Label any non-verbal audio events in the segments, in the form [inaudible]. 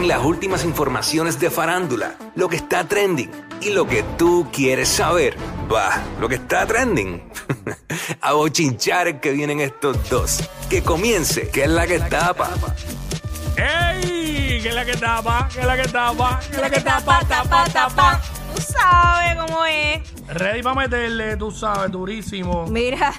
traen las últimas informaciones de farándula, lo que está trending y lo que tú quieres saber. Va, lo que está trending. [laughs] A bochinchar que vienen estos dos. Que comience, que es la que tapa. ¡Ey! ¿Qué es la que tapa? ¿Qué es la que tapa? ¿Qué es la que tapa, tapa, tapa. Tú sabes cómo es. Ready para meterle, tú sabes, durísimo. Mira,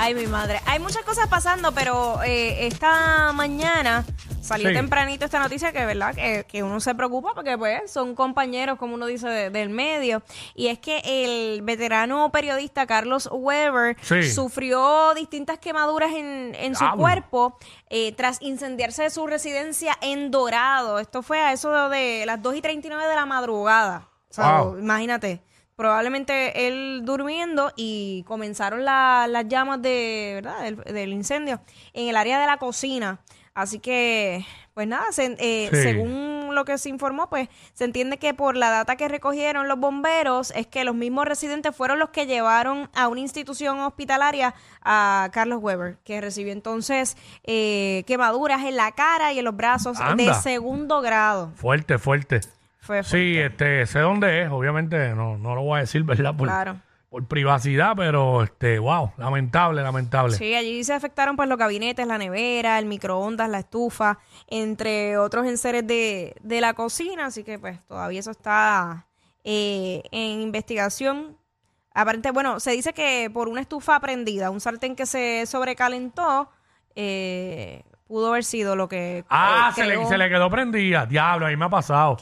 ay mi madre. Hay muchas cosas pasando, pero eh, esta mañana salió Sí. tempranito esta noticia que, ¿verdad? Que, que uno se preocupa porque, pues, son compañeros, como uno dice, de- del medio. Y es que el veterano periodista Carlos Weber Sí. sufrió distintas quemaduras en, en su Diablo. cuerpo eh, tras incendiarse de su residencia en Dorado. Esto fue a eso de las 2 y 39 de la madrugada. O sea, Wow. imagínate. Probablemente él durmiendo y comenzaron la- las llamas de, ¿verdad? Del, del incendio en el área de la cocina. Así que, pues nada, se- eh, Sí. según lo que se informó, pues se entiende que por la data que recogieron los bomberos es que los mismos residentes fueron los que llevaron a una institución hospitalaria a Carlos Weber, que recibió entonces eh, quemaduras en la cara y en los brazos de segundo grado. Fuerte, fuerte. Fue Sí, este, sé dónde es, obviamente no, no lo voy a decir, [laughs] ¿verdad? Por, Claro. por privacidad, pero este, wow, lamentable, lamentable. Sí, allí se afectaron pues los gabinetes, la nevera, el microondas, la estufa, entre otros enseres de, de la cocina, así que pues todavía eso está eh, en investigación. Aparente, bueno, se dice que por una estufa prendida, un sartén que se sobrecalentó, eh, pudo haber sido lo que... Ah, eh, se le, se le quedó prendida. Diablo, a mí me ha pasado.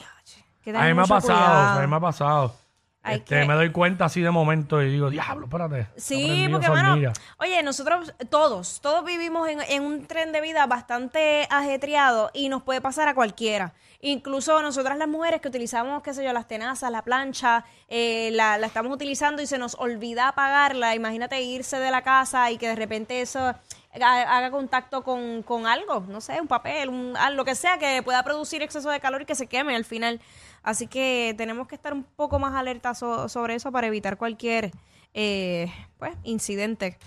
Que A mí me ha pasado, cuidado. a mí me ha pasado. Hay Este, que- Me doy cuenta así de momento y digo, diablo, espérate. Sí, porque hornilla". oye, nosotros todos, todos vivimos en, en un tren de vida bastante ajetreado y nos puede pasar a cualquiera. Incluso nosotras las mujeres que utilizamos, qué sé yo, las tenazas, la plancha, eh, la, la estamos utilizando y se nos olvida apagarla. Imagínate irse de la casa y que de repente eso haga contacto con, con algo, no sé, un papel, un, ah, lo que sea que pueda producir exceso de calor y que se queme al final. Así que tenemos que estar un poco más alertas so- sobre eso para evitar cualquier eh, pues, incidente.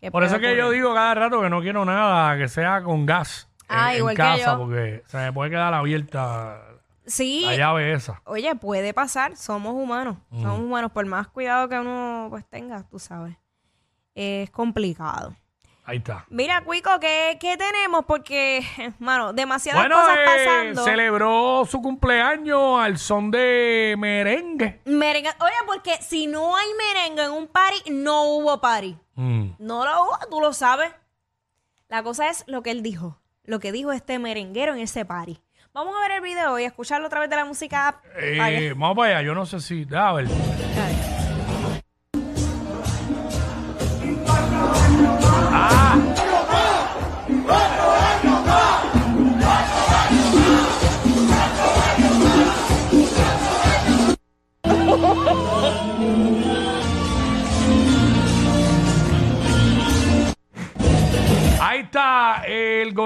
Que Por eso es que yo digo cada rato que no quiero nada que sea con gas en- Ah, en, igual casa, yo. porque se me puede quedar abierta Sí, la llave esa. oye, puede pasar, somos humanos, Mm. somos humanos, por más cuidado que uno pues tenga, tú sabes, es complicado. Ahí está. Mira, Cuico, ¿qué, qué tenemos? Porque, mano, demasiadas Bueno, cosas eh, pasando. celebró su cumpleaños al son de merengue. Merengue, oye, porque si no hay merengue en un party, no hubo party. Mm. No lo hubo, tú lo sabes. La cosa es lo que él dijo, lo que dijo este merenguero en ese party. Vamos a ver el video y escucharlo a través de la música. Eh, vamos para allá, yo no sé si. A ver. Ahí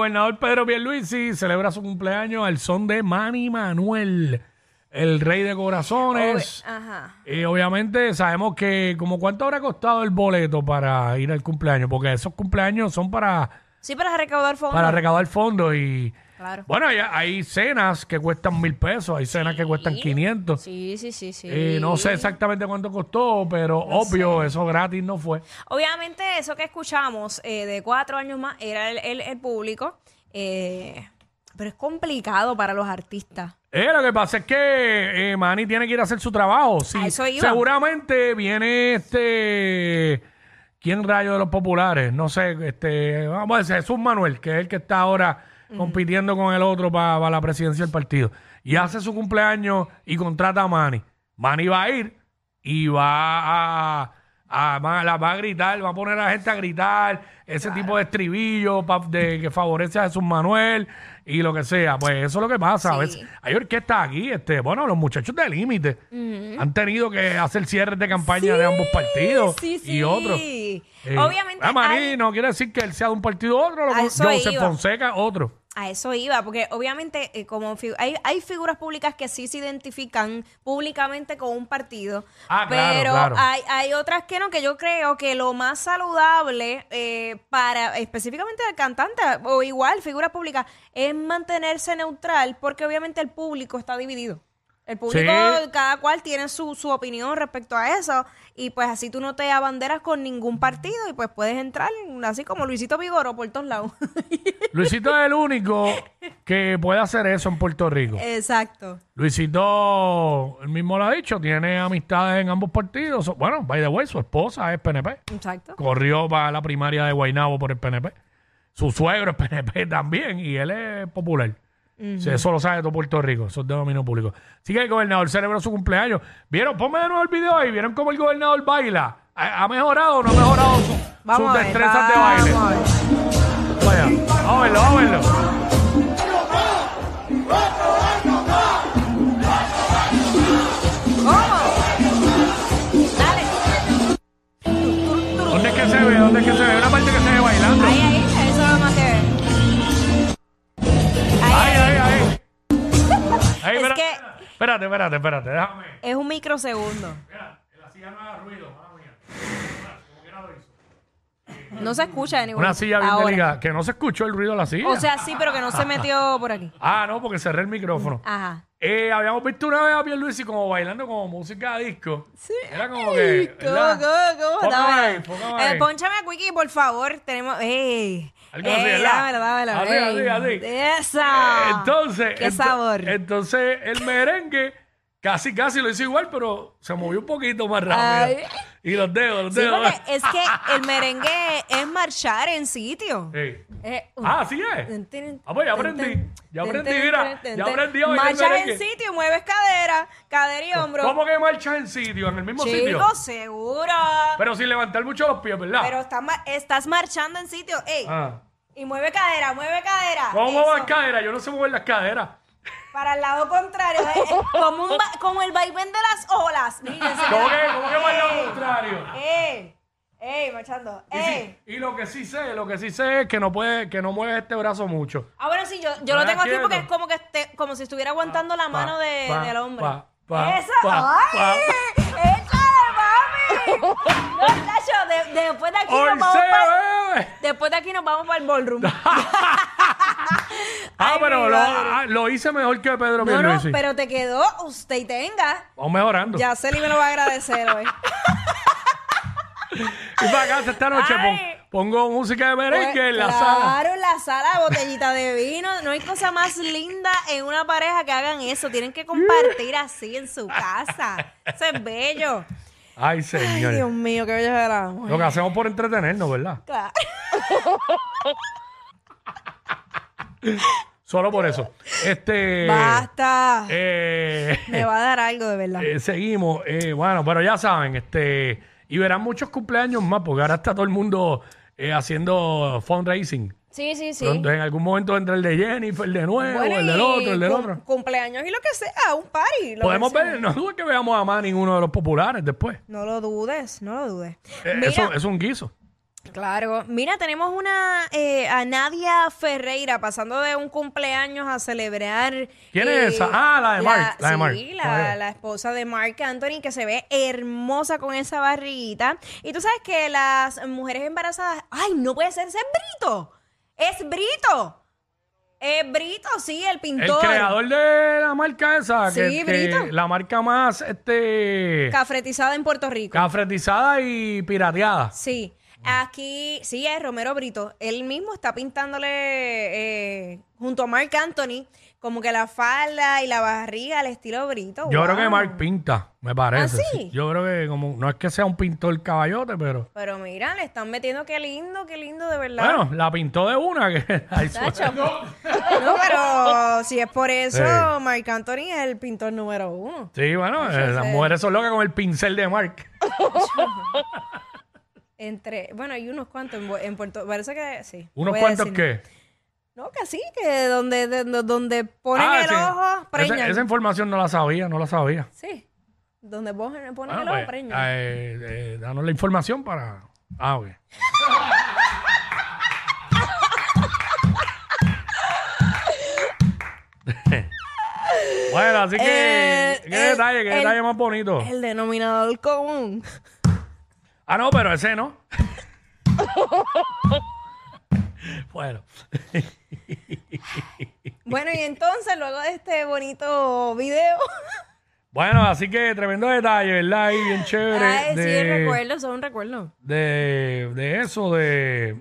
gobernador Pedro Pierluisi, celebra su cumpleaños al son de Manny Manuel, el rey de corazones. Ajá. Y obviamente sabemos que como cuánto habrá costado el boleto para ir al cumpleaños, porque esos cumpleaños son para, Sí, para recaudar fondos. para recaudar fondos y Claro. bueno, hay, hay cenas que cuestan mil pesos, hay cenas que cuestan 500. Sí, sí, sí, sí. Eh, no sé exactamente cuánto costó, pero obvio, eso gratis no fue. Obviamente eso que escuchamos eh, de cuatro años más era el, el- el público, eh, pero es complicado para los artistas. Eh, lo que pasa es que eh, Manny tiene que ir a hacer su trabajo. Sí, A eso iba. seguramente viene este. ¿Quién rayo de los populares? No sé, este. Vamos a decir, Jesús Manuel, que es el que está ahora compitiendo con el otro para la presidencia del partido. Y hace su cumpleaños y contrata a Manny. Manny va a ir y va a. a- la va a gritar, va a poner a la gente a gritar, ese tipo de estribillo pa- de, que favorece a Jesús Manuel y lo que sea. Pues eso es lo que pasa. A veces hay orquestas aquí, este, bueno, los muchachos de límite han tenido que hacer cierres de campaña de ambos partidos Sí, sí. y otros. Eh, Obviamente. ah, Maní hay- no quiere decir que él sea de un partido u otro, lo- A eso Joseph iba. Fonseca, otro. A eso iba, porque obviamente eh, como fi- hay, hay figuras públicas que sí se identifican públicamente con un partido, Ah, claro, pero claro. Hay, hay otras que no, que yo creo que lo más saludable eh, para específicamente el cantante o igual figuras públicas es mantenerse neutral porque obviamente el público está dividido. El público, Sí. cada cual tiene su, su opinión respecto a eso y pues así tú no te abanderas con ningún partido y pues puedes entrar así como Luisito Vigoro por todos lados. [laughs] Luisito es el único que puede hacer eso en Puerto Rico. Exacto. Luisito, él mismo lo ha dicho, tiene amistades en ambos partidos. Bueno, by the way, su esposa es PNP. Exacto. Corrió para la primaria de Guaynabo por el PNP. Su suegro es PNP [laughs] también y él es popular. Sí, Eso lo sabe todo Puerto Rico, eso es de dominio público. Así que el gobernador celebró su cumpleaños. ¿Vieron? Ponme de nuevo el video ahí. ¿Vieron cómo el gobernador baila? ¿Ha, ha mejorado o no ha mejorado su- sus ver. destrezas de baile? vamos a ver. Vaya, vamos a verlo, vamos a verlo. Espérate, espérate, espérate, déjame. Es un microsegundo. Mira, la silla no haga ruido, mala mía. Como quiera lo hizo. No se escucha de ningún Una silla bien ahora. delicada. Que no se escuchó el ruido de la silla. O sea, sí, pero que no se metió por aquí. ah, no, porque cerré el micrófono. Ajá. Eh, habíamos visto una vez a Pierluisi como bailando como música disco. Sí. Era como que. ¿Cómo, ¿verdad? cómo, cómo? Póngame Dame. ahí, póngame Eh, ahí. a Quickie, por favor. Tenemos. ¡Ey! Algo así, ¡Ey, ¿verdad? dámelo, dámelo! Así, ey. así, así. ¡Esa! Entonces. ¡Qué ento- sabor! Entonces, el merengue casi, casi lo hizo igual, pero se movió un poquito más rápido. Ay. Y los dedos, los Sí, dedos. porque [laughs] es que el merengue es marchar en sitio. Ey. Eh, Ah, sí es. tin, tin, Ah, pues ya tin, aprendí. tin, Ya tin, aprendí, tin, mira. tin, Ya tin. aprendí a bailar Marchas merengue. en sitio, mueves cadera, cadera y hombro. ¿Cómo que marchas en sitio? En el mismo sitio. Chicos, seguro. Pero sin levantar mucho los pies, ¿verdad? Pero estás, ma- estás marchando en sitio. Ey, Ah. y mueve cadera, mueve cadera. ¿Cómo Eso. muevo las caderas? Yo no sé mover las caderas. Para el lado contrario. eh, eh, [laughs] como, un ba- como el vaivén de las olas. Fíjense. ¿Cómo que, cómo que baila lo contrario? ¡Ey! ¡Ey, marchando! Y, ¡Ey! sí- y lo que sí sé, lo que sí sé es que no puede, que no mueves este brazo mucho. Ah, bueno, sí, yo, yo lo tengo aquí porque es como que esté, como si estuviera aguantando la Pa, mano de, pa, del hombre. pa, pa, ¡Esa! pa, ¡Ay! ¡Échale, mami! No, Nacho, de- después de aquí ¡Hoy nos vamos se para bebe! Después de aquí nos vamos para el ballroom. [laughs] [laughs] Ah, Ay, pero mi lo, madre. ah, lo hice mejor que Pedro No, no, Pierluisi. pero te quedó usted y tenga. Vamos mejorando. Ya Celi me lo va a agradecer hoy. [laughs] Y para casa esta noche pon- Ay. pongo música de merengue Pues, en la claro, sala. en la sala, botellita de vino. No hay cosa más linda en una pareja que hagan eso. Tienen que compartir así en su casa. Eso es bello. Ay, Ay, señor. Dios mío, qué bello es el amor. Lo que hacemos por entretenernos, ¿verdad? Claro. [laughs] Solo por eso. Este. Basta. eh, Me va a dar algo de verdad. [laughs] eh, seguimos. eh, bueno, pero ya saben, este. Y verán muchos cumpleaños más, porque ahora está todo el mundo eh, haciendo fundraising. Sí, sí, sí. Pronto, en algún momento entra el de Jennifer, el de nuevo, Bueno, el del otro, el del cum- otro. Cumpleaños y lo que sea, un party. lo Podemos ver, no dudes que veamos a más ninguno de los populares después. No lo dudes, no lo dudes. Mira, eso es un guiso. Claro. Mira, tenemos una eh, a Nadia Ferreira pasando de un cumpleaños a celebrar. eh, ¿Quién es esa? Ah, la de Mark, la de sí, la, la esposa de Mark Anthony, que se ve hermosa con esa barriguita. Y tú sabes que las mujeres embarazadas. ¡Ay, no puede ser! ¡Ese es Brito! ¡Es Brito! Es Brito, sí, el El pintor. creador de la marca esa, Sí, que Brito. la marca más este Cafretizada en Puerto Rico. cafretizada y pirateada. Sí, aquí sí es Romero Brito. Él mismo está pintándole eh, junto a Mark Anthony como que la falda y la barriga al estilo Brito. Yo creo que Mark pinta, me parece. ¿Ah, sí? Yo creo que como no es que sea un pintor caballote, pero Pero mira, le están metiendo qué lindo, qué lindo de verdad. bueno, la pintó de una que ahí Tacho. suena. No, pero si es por eso, Sí. Mark Anthony es el pintor número uno. Sí, bueno, eh, las mujeres son locas con el pincel de Mark. [laughs] Entre, bueno, hay unos cuantos en, Puerto, parece que sí. no ¿Unos cuantos qué? No, que sí, que donde, de- de- donde ponen Ah, el sí. ojo, Esa, preñan. esa información no la sabía, no la sabía. Sí, donde ponen, ponen Bueno, el ojo, pues, preñan. eh, eh, danos la información para... Ah, ok. [laughs] bueno, así que, Eh, ¿qué el- detalle? ¿Qué el- detalle más bonito? El denominador común. Ah, no, pero ese no. [laughs] bueno, Bueno, y entonces, luego de este bonito video. bueno, así que tremendo detalle, ¿verdad? Y bien chévere. Ay, sí, de, recuerdo, son un recuerdo. de, de eso, de.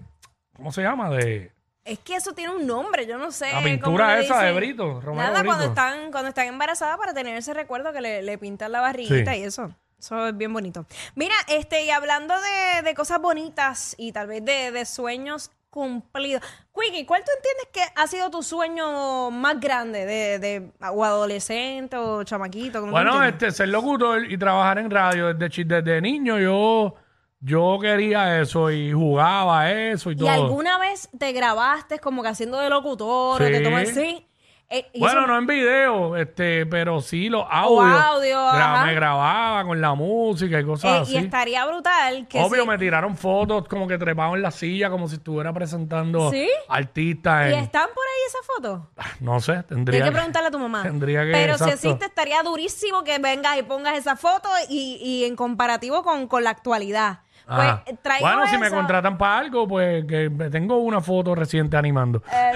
¿Cómo se llama? De Es que eso tiene un nombre, yo no sé. la pintura esa de. Brito. Romero Nada, cuando están, cuando están embarazadas para tener ese recuerdo que le, le pintan la barriguita Sí. y eso. Eso es bien bonito. Mira, este, y hablando de, de cosas bonitas y tal vez de, de sueños cumplidos. Quickie, ¿cuál tú entiendes que ha sido tu sueño más grande de, de o adolescente o chamaquito? ¿Cómo tú Bueno, este, ser locutor y trabajar en radio desde, desde niño, yo, yo quería eso y jugaba eso y ¿Y todo. alguna vez te grabaste como que haciendo de locutor o te tomas sí? Eh, y Bueno, eso- no en video, este, pero sí los audios. audio, Gra- ajá. Me grababa con la música y eh, cosas así. y estaría brutal que Obvio, si- me tiraron fotos como que trepado en la silla, como si estuviera presentando ¿Sí? artistas. ¿Y en- están por ahí esas fotos? [laughs] No sé, tendría Tienes que preguntarle a tu mamá. [laughs] Tendría que, Pero si exacto. existe, estaría durísimo que vengas y pongas esa foto y, y en comparativo con, con la actualidad. Pues traigo bueno, si me eso. contratan para algo, pues que tengo una foto reciente animando. Eh,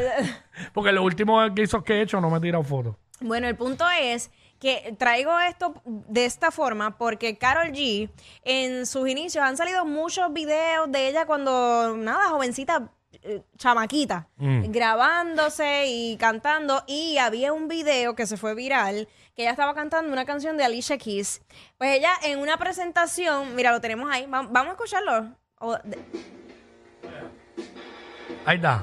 [laughs] Porque lo último que hizo que he hecho no me he tirado fotos. bueno, el punto es que traigo esto de esta forma porque Carol G en sus inicios han salido muchos videos de ella cuando, nada, jovencita, eh, chamaquita, Mm. grabándose y cantando. Y había un video que se fue viral que ella estaba cantando una canción de Alicia Keys. Pues ella en una presentación, mira, lo tenemos ahí, va- vamos a escucharlo. Ahí está.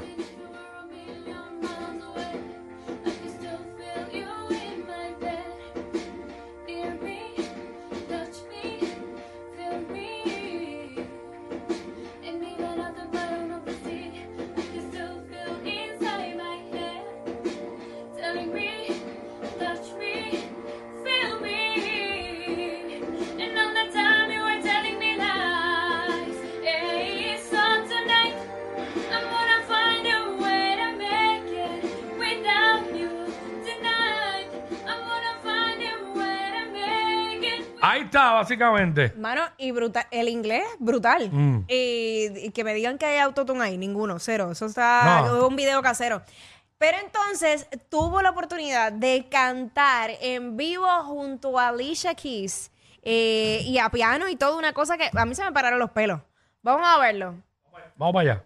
Básicamente. Mano, y brutal, el inglés, brutal. Mm. Y, y que me digan que hay autotune ahí, ninguno, cero. Eso está, No. es un video casero. Pero entonces tuvo la oportunidad de cantar en vivo junto a Alicia Keys eh, y a piano y todo, una cosa que a mí se me pararon los pelos. Vamos a verlo. Vamos para allá.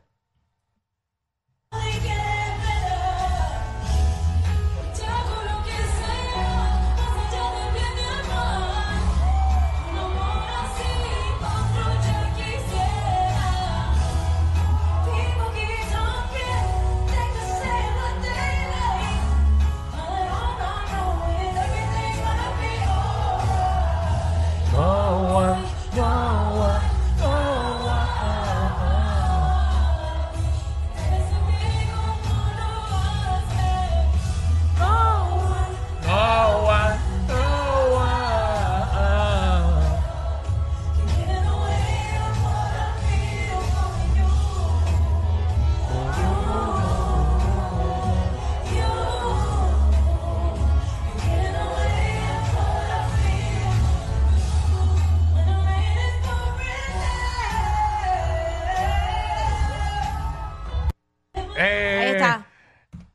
Eh, Ahí está.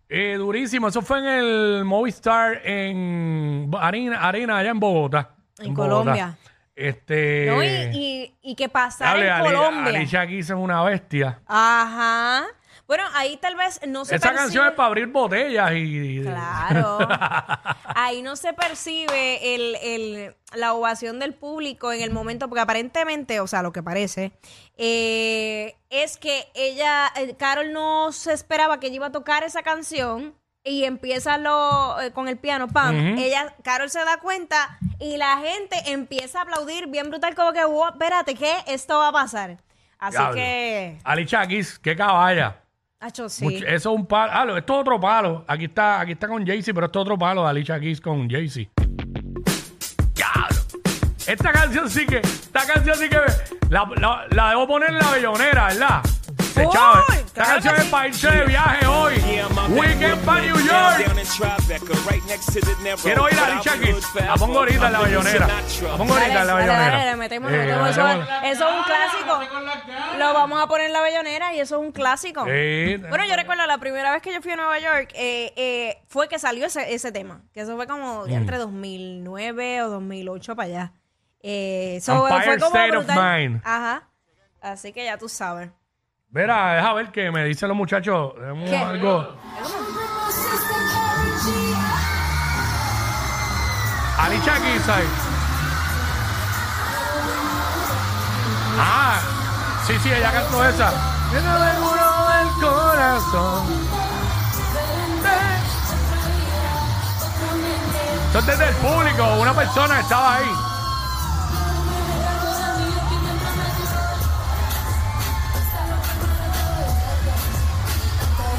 eh, durísimo. Eso fue en el Movistar en Arena, Arena allá en Bogotá. En. Colombia. Este. ¿No? Y, y, y que pasar en Colombia. Alicia Keys es una bestia. Ajá. Bueno, ahí tal vez no se Esa percibe- canción es para abrir botellas y. Claro. [laughs] Ahí no se percibe el, el- la ovación del público en el momento, porque aparentemente, o sea, lo que parece, eh, es que ella, eh, Carol no se esperaba que ella iba a tocar esa canción y empieza lo, eh, con el piano, pam. Ella, Carol se da cuenta y la gente empieza a aplaudir bien brutal, como que, "Wow, espérate, ¿qué? Esto va a pasar. Así Diablo. que, Alicia Keys, qué caballa. Hacho, sí. Mucho- eso es un palo. Ah, lo- esto es otro palo. Aquí está, aquí está con Jay-Z, pero esto es otro palo de Alicia Keys con Jay-Z. Diablo. Esta canción sí que, esta canción sí que la, la, la debo poner en la bellonera, ¿verdad? Esta canción es para irse de viaje hoy. Weekend para New York. Quiero ir a Keys. La pongo ahorita en la bayonera. La pongo ahorita en la bayonera. le metemos, le Eh, metemos. Eso, es un clásico. Lo vamos a poner en la bellonera y eso es un clásico. Sí. Bueno, yo recuerdo la primera vez que yo fui a Nueva York eh, eh, fue que salió ese, ese tema. Que eso fue como Mm. ya entre 2009 o 2008 para allá. Eh, so, Empire fue como State of brutal. Mind. Ajá. Así que ya tú sabes. Mira, deja ver qué me dicen los muchachos. Tenemos ¿Qué? algo. Alicia. Ah, sí, sí, ella cantó esa. Lleno de muro del corazón. Esto es desde el público, una persona estaba ahí.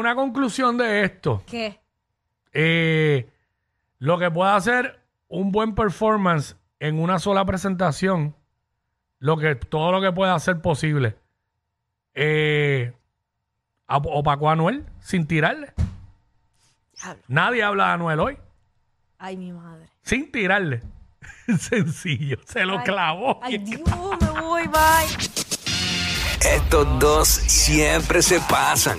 una conclusión de esto. ¿Qué? Eh, lo que puede hacer un buen performance en una sola presentación, lo que, todo lo que pueda hacer posible. Eh, opacó a Anuel sin tirarle. Diablo. Nadie habla de Anuel hoy. Ay, mi madre. Sin tirarle. [laughs] Sencillo. Se lo Ay, clavó. Ay, Dios, me voy, bye. Estos dos siempre se pasan.